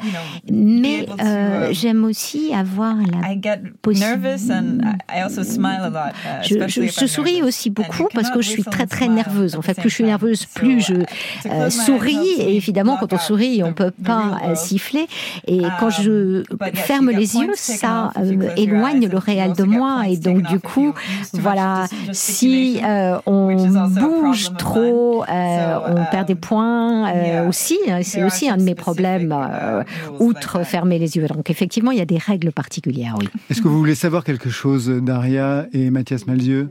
Mais euh, um, j'aime aussi avoir la I get possi- nervous and I I also smile a lot. uh, Je, souris aussi beaucoup parce que je suis très and très nerveuse. En fait, plus je suis nerveuse, plus uh, je to euh, souris. Et évidemment, quand on sourit, on the- peut pas real euh, siffler. Et quand je Um, ferme les yeux, ça euh, éloigne le réel de moi. Et donc, du coup, voilà, si on, bouge trop, on perd des um, points aussi. Hein, c'est aussi un de mes problèmes, uh, outre fermer les yeux. Donc effectivement, il y a des règles particulières, oui. Est-ce que vous voulez savoir quelque chose, Daria et Mathias Malzieux?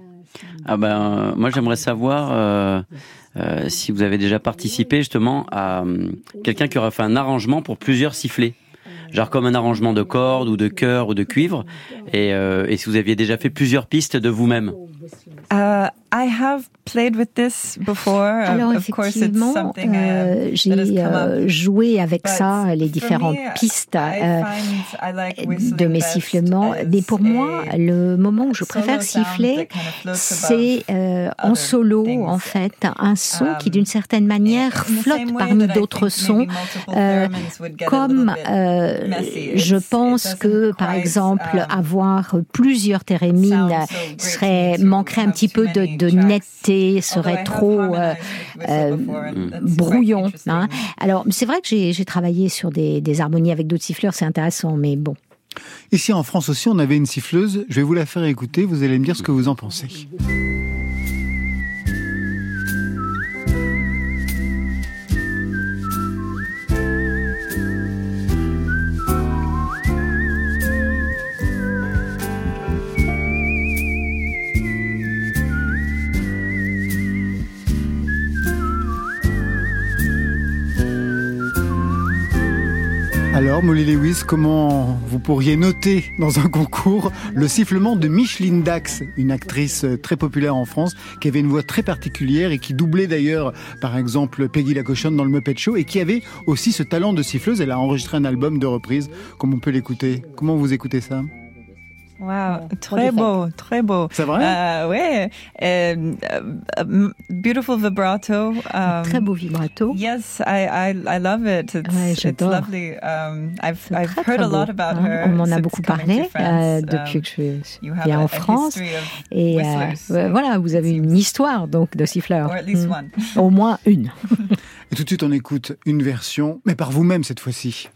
Ah ben, moi j'aimerais savoir euh, euh, si vous avez déjà participé justement à euh, quelqu'un qui aurait fait un arrangement pour plusieurs sifflets genre comme un arrangement de cordes ou de chœur ou de cuivre, et, euh, et si vous aviez déjà fait plusieurs pistes de vous-même. Uh, I have played with this before. Alors effectivement, euh, j'ai euh, joué avec ça les différentes pistes euh, de mes sifflements. Mais pour moi, le moment où je préfère siffler, c'est euh, en solo en fait, un son qui um, d'une certaine manière flotte parmi d'autres sons, euh, comme je pense que par exemple um, avoir plusieurs thérémines serait manquerait un petit peu de, de netteté, serait trop euh, euh, brouillon. Hein. Alors, c'est vrai que j'ai travaillé sur des, des harmonies avec d'autres siffleurs, c'est intéressant, mais bon. Ici en France aussi, on avait une siffleuse. Je vais vous la faire écouter. Vous allez me dire ce que vous en pensez. Molly Lewis, comment vous pourriez noter dans un concours le sifflement de Micheline Dax, une actrice très populaire en France, qui avait une voix très particulière et qui doublait d'ailleurs, par exemple, Peggy la cochonne dans le Muppet Show et qui avait aussi ce talent de siffleuse. Elle a enregistré un album de reprise, comme on peut l'écouter. Comment vous écoutez ça? Wow, très beau, très beau. C'est vrai? Uh, ouais, uh, uh, beautiful vibrato. Um, très beau vibrato. Yes, I, I, I love it. It's, ouais, it's lovely. Um, I've, I've très, heard très a lot about hein? her. On m'en a beaucoup parlé euh, depuis que je viens en France. Et euh, voilà, vous avez une histoire donc de siffleur. Mm. Au moins une. Et tout de suite, on écoute une version, mais par vous-même cette fois-ci.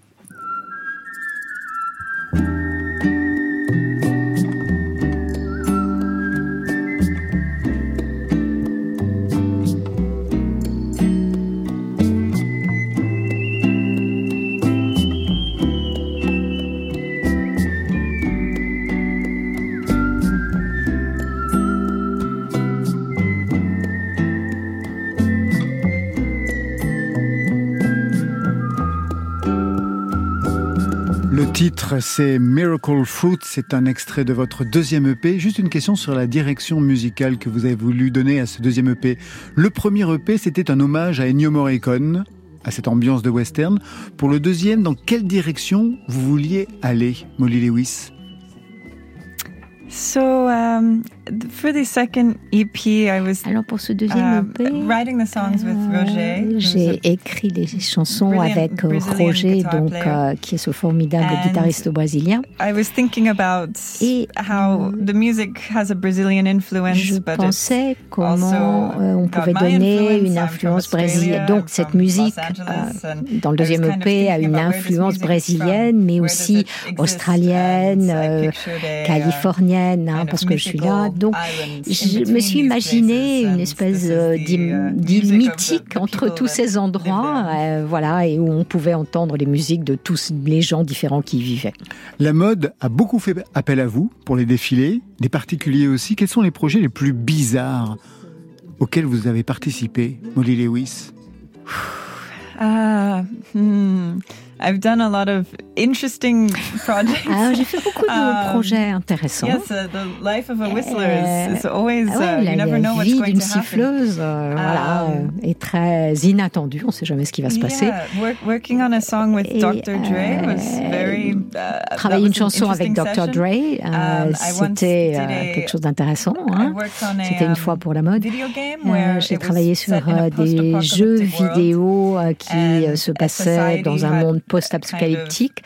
Titre, c'est Miracle Fruit. C'est un extrait de votre deuxième EP. Juste une question sur la direction musicale que vous avez voulu donner à ce deuxième EP. Le premier EP, c'était un hommage à Ennio Morricone, à cette ambiance de western. Pour le deuxième, dans quelle direction vous vouliez aller, Molly Lewis? So, um, for the second EP, I was Alors pour ce deuxième EP, uh, writing the songs with euh, Roger. J'ai écrit des chansons avec euh, Roger, donc euh, qui est ce formidable guitariste brésilien. I was thinking about Et how the music has a Brazilian influence. Je pensais comment on pouvait donner une influence brésilienne. Donc cette musique dans le deuxième EP a une influence brésilienne, mais aussi australienne, californienne, hein, parce que je suis là. Donc, je me suis imaginé une espèce euh, d'île mythique entre tous ces endroits, euh, voilà, et où on pouvait entendre les musiques de tous les gens différents qui y vivaient. La mode a beaucoup fait appel à vous pour les défilés, des particuliers aussi. Quels sont les projets les plus bizarres auxquels vous avez participé, Molly Lewis? Ah, hmm. I've done a lot of interesting projects. Ah, j'ai fait beaucoup de um, projets intéressants. Yes, uh, the life of a whistler is, is always ah ouais, uh, you never know what's going to happen. d'une siffleuse, euh, voilà, um, est très inattendue. On ne sait jamais ce qui va se passer. Yeah, work, working on a song with Et, Dr. Dre was euh, very. Uh, travailler une chanson avec Dr. Dre, euh, um, c'était euh, quelque chose d'intéressant. Hein. C'était une fois pour la mode. Euh, j'ai travaillé sur des jeux vidéo qui se passaient dans un monde post-apocalyptique.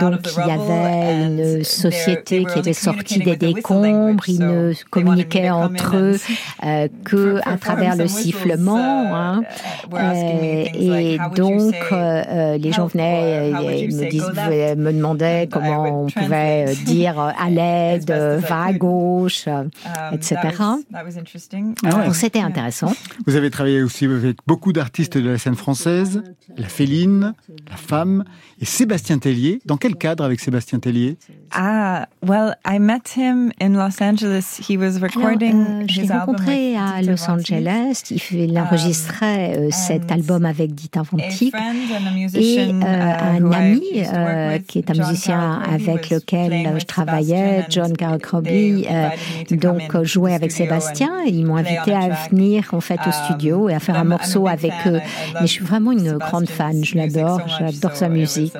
Donc il y avait une société qui était sortie des décombres, ils ne communiquaient entre eux euh, que à travers le sifflement. Uh, hein. Euh, et donc euh, les gens venaient et me, disaient, me demandaient comment on pouvait dire à l'aide, va à gauche, um, etc. Ah c'était intéressant. Vous avez travaillé aussi avec beaucoup d'artistes de la scène française, la Féline, la Femme et Sébastien Tellier. Dans quel cadre avec Sébastien Tellier? Ah, well, I met him in Los Angeles. He was recording euh, Je l'ai rencontré à Los Angeles. Il, enregistrait euh, cet album avec Dita Vantique et euh, un ami qui est un musicien avec lequel je travaillais, John Garocroby, donc jouait avec Sébastien. Ils m'ont invité à venir en fait au studio et à faire un morceau avec eux. Mais je suis vraiment une grande fan. Je l'adore. J'adore sa musique.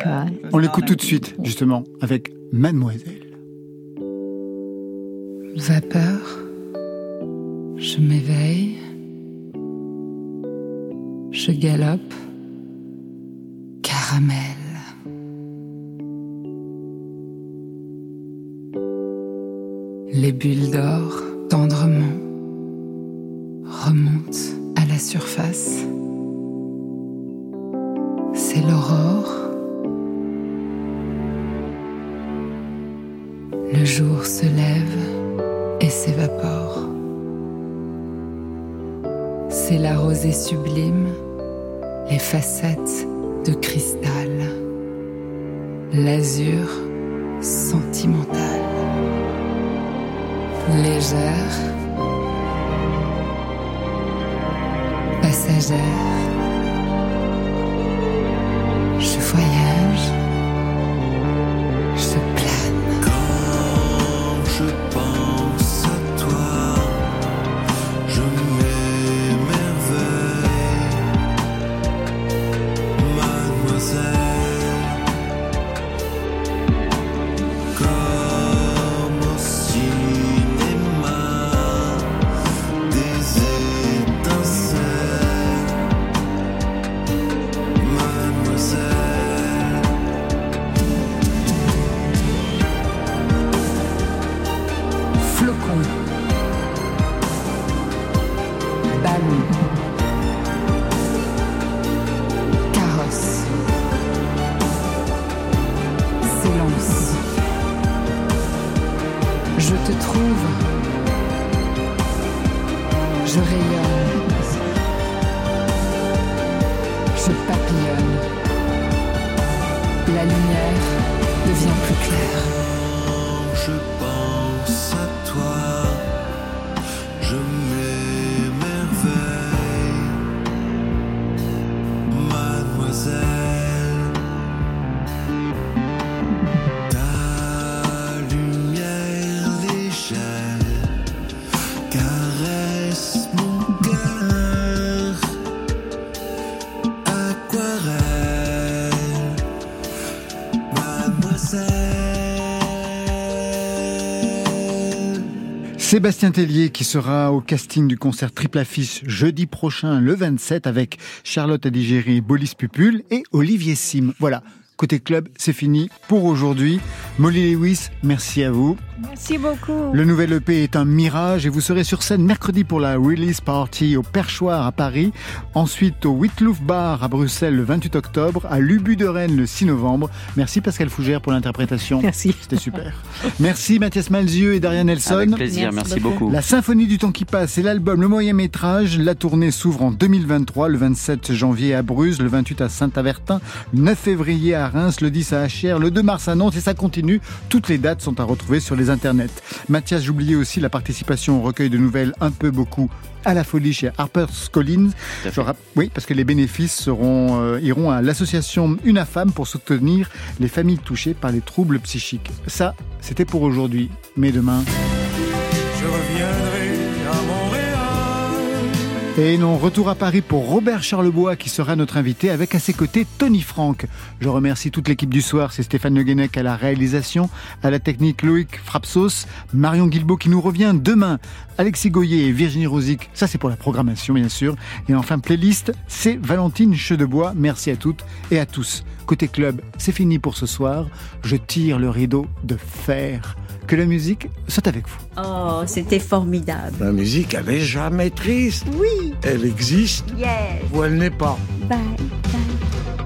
On l'écoute tout de suite, justement, avec Mademoiselle. Vapeur, je m'éveille, je galope, caramel. Les bulles d'or, tendrement, remontent à la surface. C'est l'aurore Le jour se lève et s'évapore. C'est la rosée sublime, les facettes de cristal, l'azur sentimental, légère, passagère. Je voyage. Sébastien Tellier qui sera au casting du concert Triple Affiche jeudi prochain, le 27, avec Charlotte Adigéry, Bolis Pupul et Olivier Sim. Voilà, Côté club, c'est fini pour aujourd'hui. Molly Lewis, merci à vous. Merci beaucoup. Le nouvel EP est un mirage et vous serez sur scène mercredi pour la release party au Perchoir à Paris, ensuite au Whitlouf Bar à Bruxelles le 28 octobre, à l'Ubu de Rennes le 6 novembre. Merci Pascal Fougère pour l'interprétation. Merci. C'était super. merci Mathias Malzieux et Darian Nelson. Avec plaisir, merci, beaucoup. La Symphonie du temps qui passe, c'est l'album Le Moyen Métrage. La tournée s'ouvre en 2023, le 27 janvier à Bruges, le 28 à Saint-Avertin, le 9 février à Reims, le 10 à HR, le 2 mars à Nantes et ça continue. Toutes les dates sont à retrouver sur les internets. Mathias, j'oubliais aussi la participation au recueil de nouvelles un peu beaucoup à la folie chez Harper's Collins. Oui, parce que les bénéfices seront, euh, iront à l'association Unafam pour soutenir les familles touchées par les troubles psychiques. Ça, c'était pour aujourd'hui. Mais demain... Je reviendrai et non, retour à Paris pour Robert Charlebois qui sera notre invité avec à ses côtés Tony Franck. Je remercie toute l'équipe du soir, c'est Stéphane Le à la réalisation, à la technique Loïc Frapsos, Marion Guilbault qui nous revient demain, Alexis Goyer et Virginie Rosic, ça c'est pour la programmation bien sûr. Et enfin playlist, c'est Valentine Chedebois. Merci à toutes et à tous. Côté club, c'est fini pour ce soir. Je tire le rideau de fer. Que la musique soit avec vous. Oh, c'était formidable. La musique, elle jamais triste. Oui. Elle existe Yes. ou elle n'est pas. Bye, bye.